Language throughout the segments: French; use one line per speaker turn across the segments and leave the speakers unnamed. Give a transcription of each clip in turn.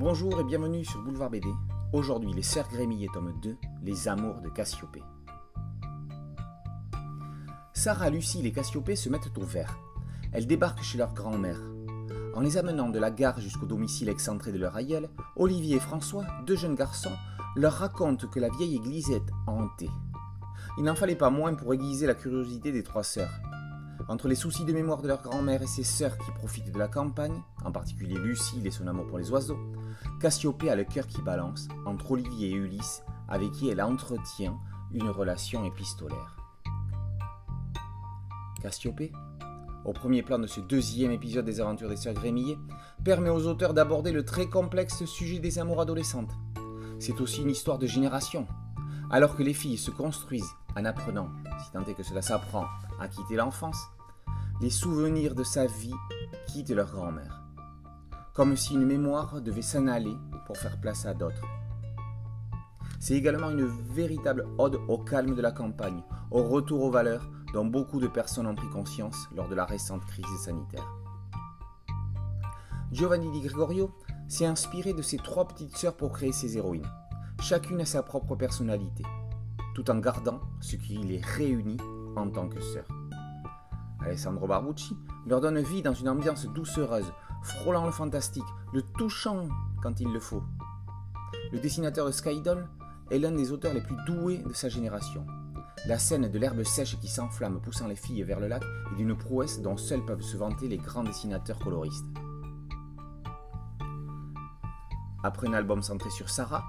Bonjour et bienvenue sur Boulevard BD. Aujourd'hui, les Sœurs Grémilles tome 2, Les Amours de Cassiopée. Sarah, Lucille et Cassiopée se mettent au vert. Elles débarquent chez leur grand-mère. En les amenant de la gare jusqu'au domicile excentré de leur aïeul, Olivier et François, deux jeunes garçons, leur racontent que la vieille église est hantée. Il n'en fallait pas moins pour aiguiser la curiosité des trois sœurs. Entre les soucis de mémoire de leur grand-mère et ses sœurs qui profitent de la campagne, en particulier Lucille et son amour pour les oiseaux, Cassiopée a le cœur qui balance entre Olivier et Ulysse, avec qui elle entretient une relation épistolaire. Cassiopée, au premier plan de ce deuxième épisode des aventures des sœurs Grémillet, permet aux auteurs d'aborder le très complexe sujet des amours adolescentes. C'est aussi une histoire de génération. Alors que les filles se construisent en apprenant, si tant est que cela s'apprend, à quitter l'enfance, les souvenirs de sa vie quittent leur grand-mère. Comme si une mémoire devait s'en aller pour faire place à d'autres. C'est également une véritable ode au calme de la campagne, au retour aux valeurs dont beaucoup de personnes ont pris conscience lors de la récente crise sanitaire. Giovanni Di Gregorio s'est inspiré de ses trois petites sœurs pour créer ses héroïnes. Chacune a sa propre personnalité, tout en gardant ce qui les réunit en tant que sœurs. Alessandro Barbucci leur donne vie dans une ambiance doucereuse, frôlant le fantastique, le touchant quand il le faut. Le dessinateur de Skydoll est l'un des auteurs les plus doués de sa génération. La scène de l'herbe sèche qui s'enflamme poussant les filles vers le lac est d'une prouesse dont seuls peuvent se vanter les grands dessinateurs coloristes. Après un album centré sur Sarah,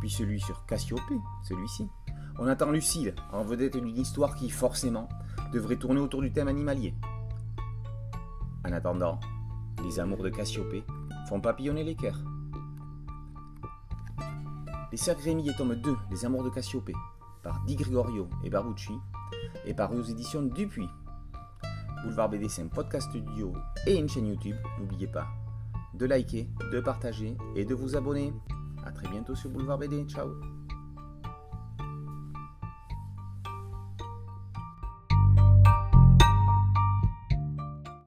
puis celui sur Cassiopée, celui-ci, on attend Lucille, en vedette d'une histoire qui, forcément, devrait tourner autour du thème animalier. En attendant, les amours de Cassiopée font papillonner les cœurs. Les Sœurs Grémy et tome 2, Les amours de Cassiopée, par Di Gregorio et Barbucci, est paru aux éditions Dupuis. Boulevard BD, c'est un podcast studio et une chaîne YouTube. N'oubliez pas de liker, de partager et de vous abonner. A très bientôt sur Boulevard BD. Ciao